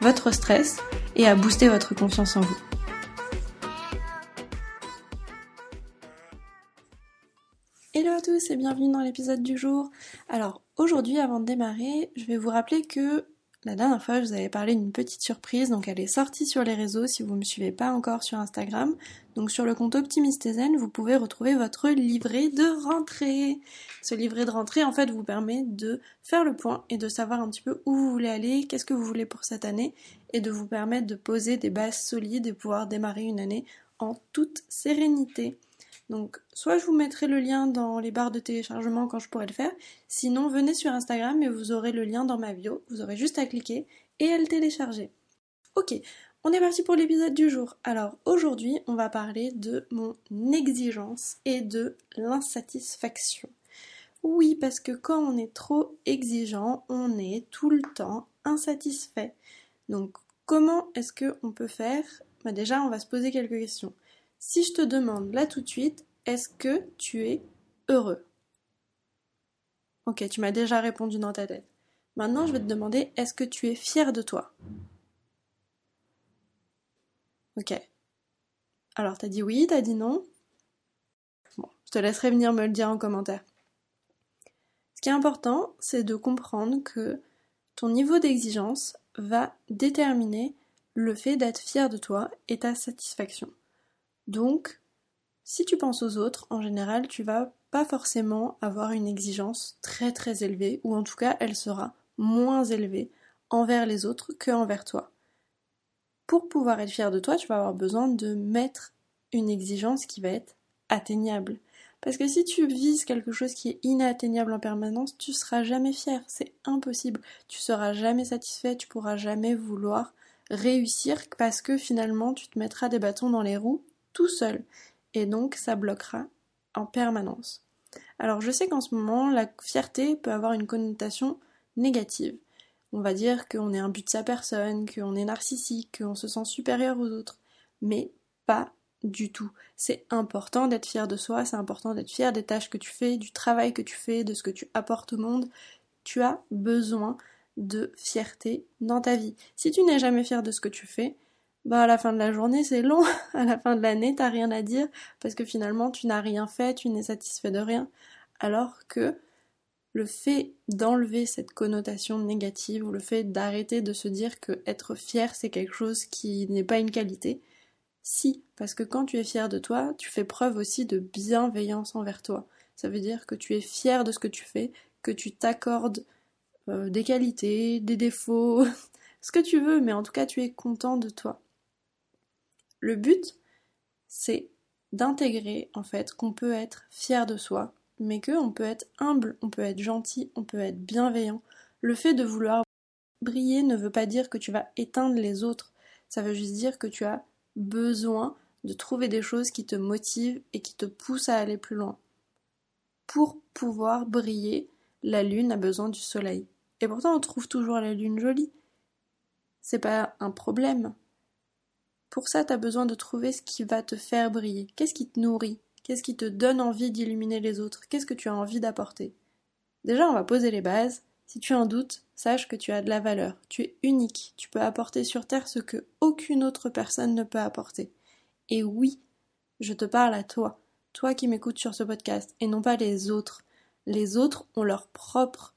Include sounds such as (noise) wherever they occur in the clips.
votre stress et à booster votre confiance en vous. Hello à tous et bienvenue dans l'épisode du jour. Alors aujourd'hui avant de démarrer, je vais vous rappeler que la dernière fois, je vous avais parlé d'une petite surprise, donc elle est sortie sur les réseaux si vous ne me suivez pas encore sur Instagram. Donc sur le compte Optimiste Zen, vous pouvez retrouver votre livret de rentrée. Ce livret de rentrée, en fait, vous permet de faire le point et de savoir un petit peu où vous voulez aller, qu'est-ce que vous voulez pour cette année, et de vous permettre de poser des bases solides et pouvoir démarrer une année en toute sérénité. Donc, soit je vous mettrai le lien dans les barres de téléchargement quand je pourrai le faire, sinon venez sur Instagram et vous aurez le lien dans ma bio. Vous aurez juste à cliquer et à le télécharger. Ok, on est parti pour l'épisode du jour. Alors aujourd'hui, on va parler de mon exigence et de l'insatisfaction. Oui, parce que quand on est trop exigeant, on est tout le temps insatisfait. Donc, comment est-ce qu'on peut faire? Bah Déjà, on va se poser quelques questions. Si je te demande là tout de suite, est-ce que tu es heureux? Ok, tu m'as déjà répondu dans ta tête. Maintenant, je vais te demander, est-ce que tu es fier de toi? Ok. Alors, t'as dit oui, t'as dit non? Bon, je te laisserai venir me le dire en commentaire. Ce qui est important, c'est de comprendre que ton niveau d'exigence va déterminer le fait d'être fier de toi et ta satisfaction. Donc, si tu penses aux autres, en général, tu vas pas forcément avoir une exigence très très élevée, ou en tout cas, elle sera moins élevée envers les autres que envers toi. Pour pouvoir être fier de toi, tu vas avoir besoin de mettre une exigence qui va être atteignable. Parce que si tu vises quelque chose qui est inatteignable en permanence, tu seras jamais fier, c'est impossible. Tu seras jamais satisfait, tu pourras jamais vouloir réussir parce que finalement tu te mettras des bâtons dans les roues tout seul. Et donc ça bloquera en permanence. Alors je sais qu'en ce moment, la fierté peut avoir une connotation négative. On va dire qu'on est un but de sa personne, qu'on est narcissique, qu'on se sent supérieur aux autres. Mais pas du tout. C'est important d'être fier de soi, c'est important d'être fier des tâches que tu fais, du travail que tu fais, de ce que tu apportes au monde. Tu as besoin de fierté dans ta vie. Si tu n'es jamais fier de ce que tu fais, bah à la fin de la journée c'est long, (laughs) à la fin de l'année t'as rien à dire parce que finalement tu n'as rien fait, tu n'es satisfait de rien, alors que le fait d'enlever cette connotation négative ou le fait d'arrêter de se dire que être fier c'est quelque chose qui n'est pas une qualité, si, parce que quand tu es fier de toi, tu fais preuve aussi de bienveillance envers toi. Ça veut dire que tu es fier de ce que tu fais, que tu t'accordes euh, des qualités, des défauts, (laughs) ce que tu veux, mais en tout cas tu es content de toi. Le but, c'est d'intégrer en fait qu'on peut être fier de soi, mais qu'on peut être humble, on peut être gentil, on peut être bienveillant. Le fait de vouloir briller ne veut pas dire que tu vas éteindre les autres, ça veut juste dire que tu as besoin de trouver des choses qui te motivent et qui te poussent à aller plus loin. Pour pouvoir briller, la lune a besoin du soleil. Et pourtant on trouve toujours la lune jolie. C'est pas un problème. Pour ça, tu as besoin de trouver ce qui va te faire briller. Qu'est-ce qui te nourrit? Qu'est-ce qui te donne envie d'illuminer les autres? Qu'est-ce que tu as envie d'apporter? Déjà, on va poser les bases. Si tu en doutes, sache que tu as de la valeur. Tu es unique. Tu peux apporter sur Terre ce que aucune autre personne ne peut apporter. Et oui, je te parle à toi, toi qui m'écoutes sur ce podcast, et non pas les autres. Les autres ont leur propre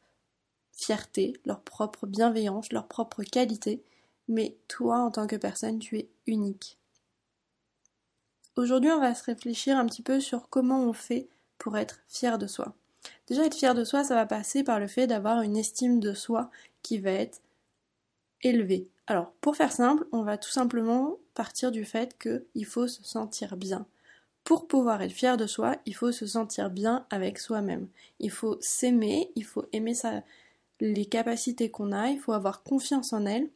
fierté, leur propre bienveillance, leur propre qualité, mais toi, en tant que personne, tu es unique. Aujourd'hui, on va se réfléchir un petit peu sur comment on fait pour être fier de soi. Déjà, être fier de soi, ça va passer par le fait d'avoir une estime de soi qui va être élevée. Alors, pour faire simple, on va tout simplement partir du fait qu'il faut se sentir bien. Pour pouvoir être fier de soi, il faut se sentir bien avec soi-même. Il faut s'aimer, il faut aimer les capacités qu'on a, il faut avoir confiance en elle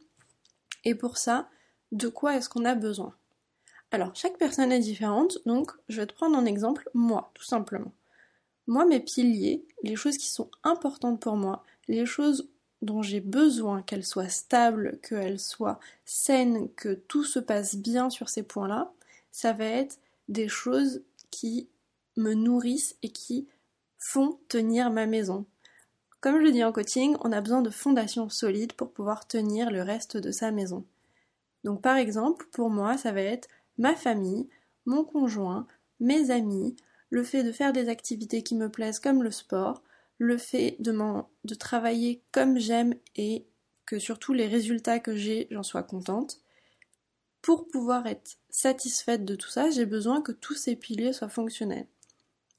Et pour ça, de quoi est-ce qu'on a besoin? Alors, chaque personne est différente, donc je vais te prendre un exemple, moi, tout simplement. Moi, mes piliers, les choses qui sont importantes pour moi, les choses dont j'ai besoin qu'elles soient stables, qu'elles soient saines, que tout se passe bien sur ces points-là, ça va être des choses qui me nourrissent et qui font tenir ma maison. Comme je le dis en coaching, on a besoin de fondations solides pour pouvoir tenir le reste de sa maison. Donc par exemple, pour moi, ça va être ma famille, mon conjoint, mes amis, le fait de faire des activités qui me plaisent comme le sport, le fait de, de travailler comme j'aime et que surtout les résultats que j'ai, j'en sois contente. Pour pouvoir être satisfaite de tout ça, j'ai besoin que tous ces piliers soient fonctionnels.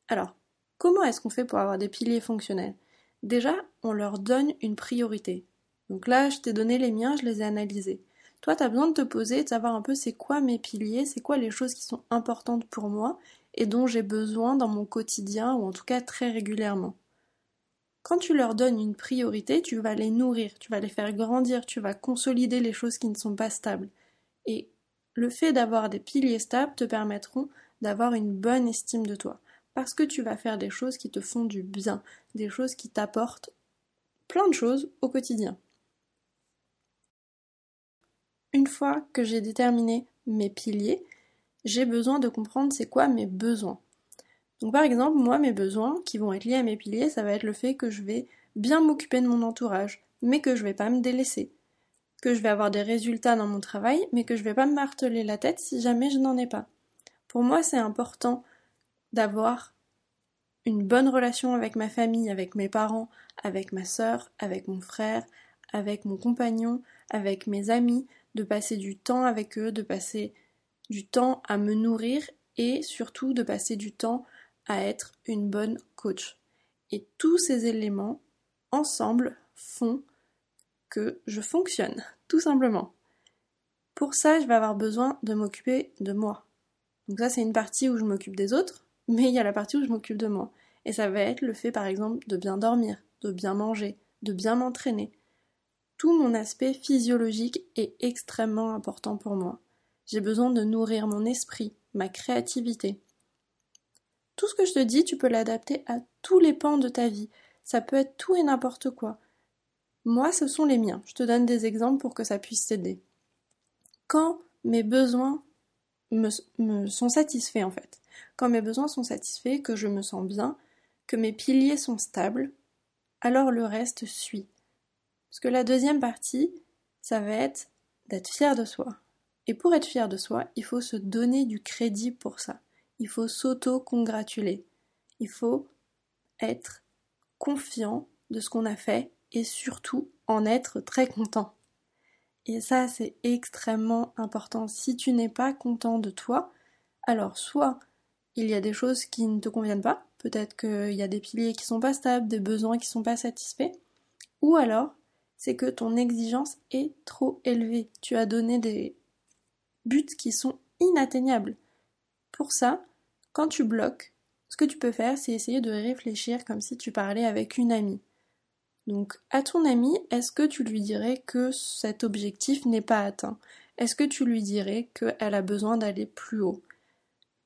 Alors, comment est-ce qu'on fait pour avoir des piliers fonctionnels? Déjà, on leur donne une priorité. Donc là, je t'ai donné les miens, je les ai analysés. Toi, tu as besoin de te poser, de savoir un peu c'est quoi mes piliers, c'est quoi les choses qui sont importantes pour moi et dont j'ai besoin dans mon quotidien ou en tout cas très régulièrement. Quand tu leur donnes une priorité, tu vas les nourrir, tu vas les faire grandir, tu vas consolider les choses qui ne sont pas stables. Et le fait d'avoir des piliers stables te permettront d'avoir une bonne estime de toi. Parce que tu vas faire des choses qui te font du bien, des choses qui t'apportent plein de choses au quotidien. Une fois que j'ai déterminé mes piliers, j'ai besoin de comprendre c'est quoi mes besoins. Donc par exemple, moi, mes besoins qui vont être liés à mes piliers, ça va être le fait que je vais bien m'occuper de mon entourage, mais que je vais pas me délaisser. Que je vais avoir des résultats dans mon travail, mais que je vais pas me marteler la tête si jamais je n'en ai pas. Pour moi, c'est important d'avoir une bonne relation avec ma famille, avec mes parents, avec ma sœur, avec mon frère, avec mon compagnon, avec mes amis, de passer du temps avec eux, de passer du temps à me nourrir et surtout de passer du temps à être une bonne coach. Et tous ces éléments ensemble font que je fonctionne, (laughs) tout simplement. Pour ça, je vais avoir besoin de m'occuper de moi. Donc ça, c'est une partie où je m'occupe des autres, mais il y a la partie où je m'occupe de moi. Et ça va être le fait, par exemple, de bien dormir, de bien manger, de bien m'entraîner. Tout mon aspect physiologique est extrêmement important pour moi. J'ai besoin de nourrir mon esprit, ma créativité, tout ce que je te dis, tu peux l'adapter à tous les pans de ta vie. Ça peut être tout et n'importe quoi. Moi, ce sont les miens. Je te donne des exemples pour que ça puisse t'aider. Quand mes besoins me, sont satisfaits, en fait, quand mes besoins sont satisfaits, que je me sens bien, que mes piliers sont stables, alors le reste suit. Parce que la deuxième partie, ça va être d'être fier de soi. Et pour être fier de soi, il faut se donner du crédit pour ça il faut s'auto-congratuler. Il faut être confiant de ce qu'on a fait et surtout en être très content. Et ça, c'est extrêmement important. Si tu n'es pas content de toi, alors soit il y a des choses qui ne te conviennent pas, peut-être qu'il y a des piliers qui sont pas stables, des besoins qui sont pas satisfaits, ou alors c'est que ton exigence est trop élevée. Tu as donné des buts qui sont inatteignables. Pour ça, quand tu bloques, ce que tu peux faire, c'est essayer de réfléchir comme si tu parlais avec une amie. Donc, à ton amie, est-ce que tu lui dirais que cet objectif n'est pas atteint? Est-ce que tu lui dirais qu'elle a besoin d'aller plus haut?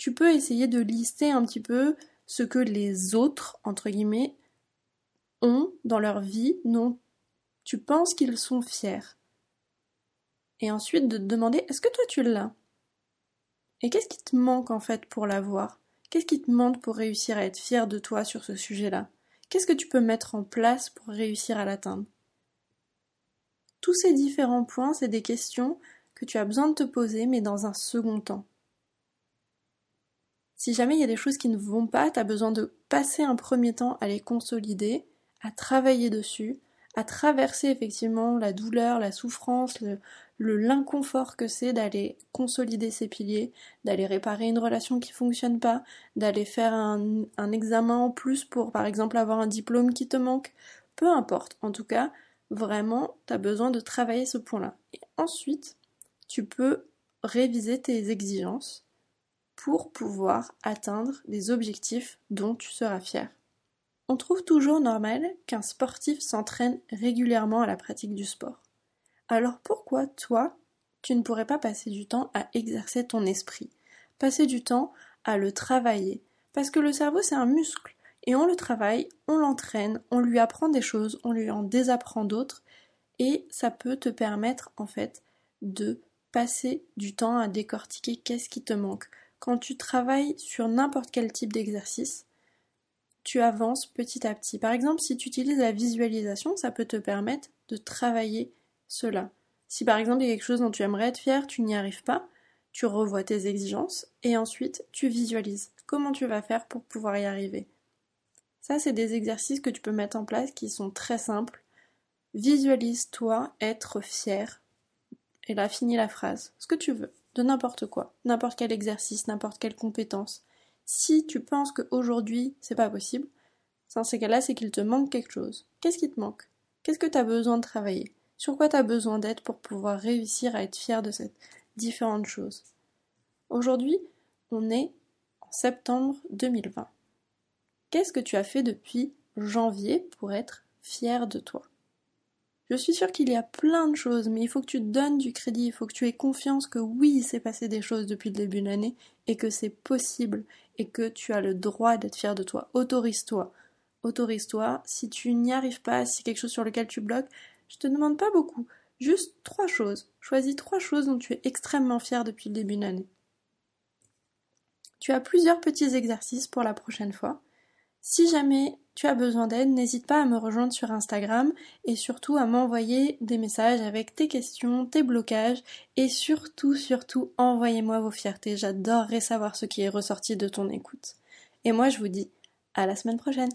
Tu peux essayer de lister un petit peu ce que les autres, entre guillemets, ont dans leur vie dont tu penses qu'ils sont fiers. Et ensuite de te demander est-ce que toi tu l'as? Et qu'est-ce qui te manque en fait pour l'avoir? Qu'est-ce qui te manque pour réussir à être fier de toi sur ce sujet-là? Qu'est-ce que tu peux mettre en place pour réussir à l'atteindre? Tous ces différents points, c'est des questions que tu as besoin de te poser, mais dans un second temps. Si jamais il y a des choses qui ne vont pas, tu as besoin de passer un premier temps à les consolider, à travailler dessus, à traverser effectivement la douleur, la souffrance, le, l'inconfort que c'est d'aller consolider ses piliers, d'aller réparer une relation qui fonctionne pas, d'aller faire un, un, examen en plus pour par exemple avoir un diplôme qui te manque, peu importe. En tout cas, vraiment, tu as besoin de travailler ce point-là. Et ensuite, tu peux réviser tes exigences pour pouvoir atteindre les objectifs dont tu seras fier. On trouve toujours normal qu'un sportif s'entraîne régulièrement à la pratique du sport. Alors pourquoi toi, tu ne pourrais pas passer du temps à exercer ton esprit, passer du temps à le travailler. Parce que le cerveau, c'est un muscle. Et on le travaille, on l'entraîne, on lui apprend des choses, on lui en désapprend d'autres. Et ça peut te permettre, en fait, de passer du temps à décortiquer qu'est-ce qui te manque. Quand tu travailles sur n'importe quel type d'exercice, tu avances petit à petit. Par exemple, si tu utilises la visualisation, ça peut te permettre de travailler cela. Si par exemple il y a quelque chose dont tu aimerais être fier, tu n'y arrives pas, tu revois tes exigences et ensuite tu visualises comment tu vas faire pour pouvoir y arriver? Ça, c'est des exercices que tu peux mettre en place qui sont très simples. Visualise-toi être fier. Et là, finis la phrase. Ce que tu veux, de n'importe quoi, n'importe quel exercice, n'importe quelle compétence. Si tu penses qu'aujourd'hui c'est pas possible, dans ces cas-là, c'est qu'il te manque quelque chose. Qu'est-ce qui te manque? Qu'est-ce que tu as besoin de travailler? Sur quoi tu as besoin d'être pour pouvoir réussir à être fier de cette différentes choses. Aujourd'hui, on est en septembre 2020. Qu'est-ce que tu as fait depuis janvier pour être fier de toi? Je suis sûre qu'il y a plein de choses, mais il faut que tu donnes du crédit, il faut que tu aies confiance que oui, il s'est passé des choses depuis le début de l'année et que c'est possible et que tu as le droit d'être fier de toi. Autorise-toi. Autorise-toi. Si tu n'y arrives pas, si quelque chose sur lequel tu bloques, je te demande pas beaucoup. Juste trois choses. Choisis trois choses dont tu es extrêmement fier depuis le début de l'année. Tu as plusieurs petits exercices pour la prochaine fois. Si jamais tu as besoin d'aide, n'hésite pas à me rejoindre sur Instagram et surtout à m'envoyer des messages avec tes questions, tes blocages et surtout, surtout, envoyez-moi vos fiertés. J'adorerais savoir ce qui est ressorti de ton écoute. Et moi, je vous dis à la semaine prochaine.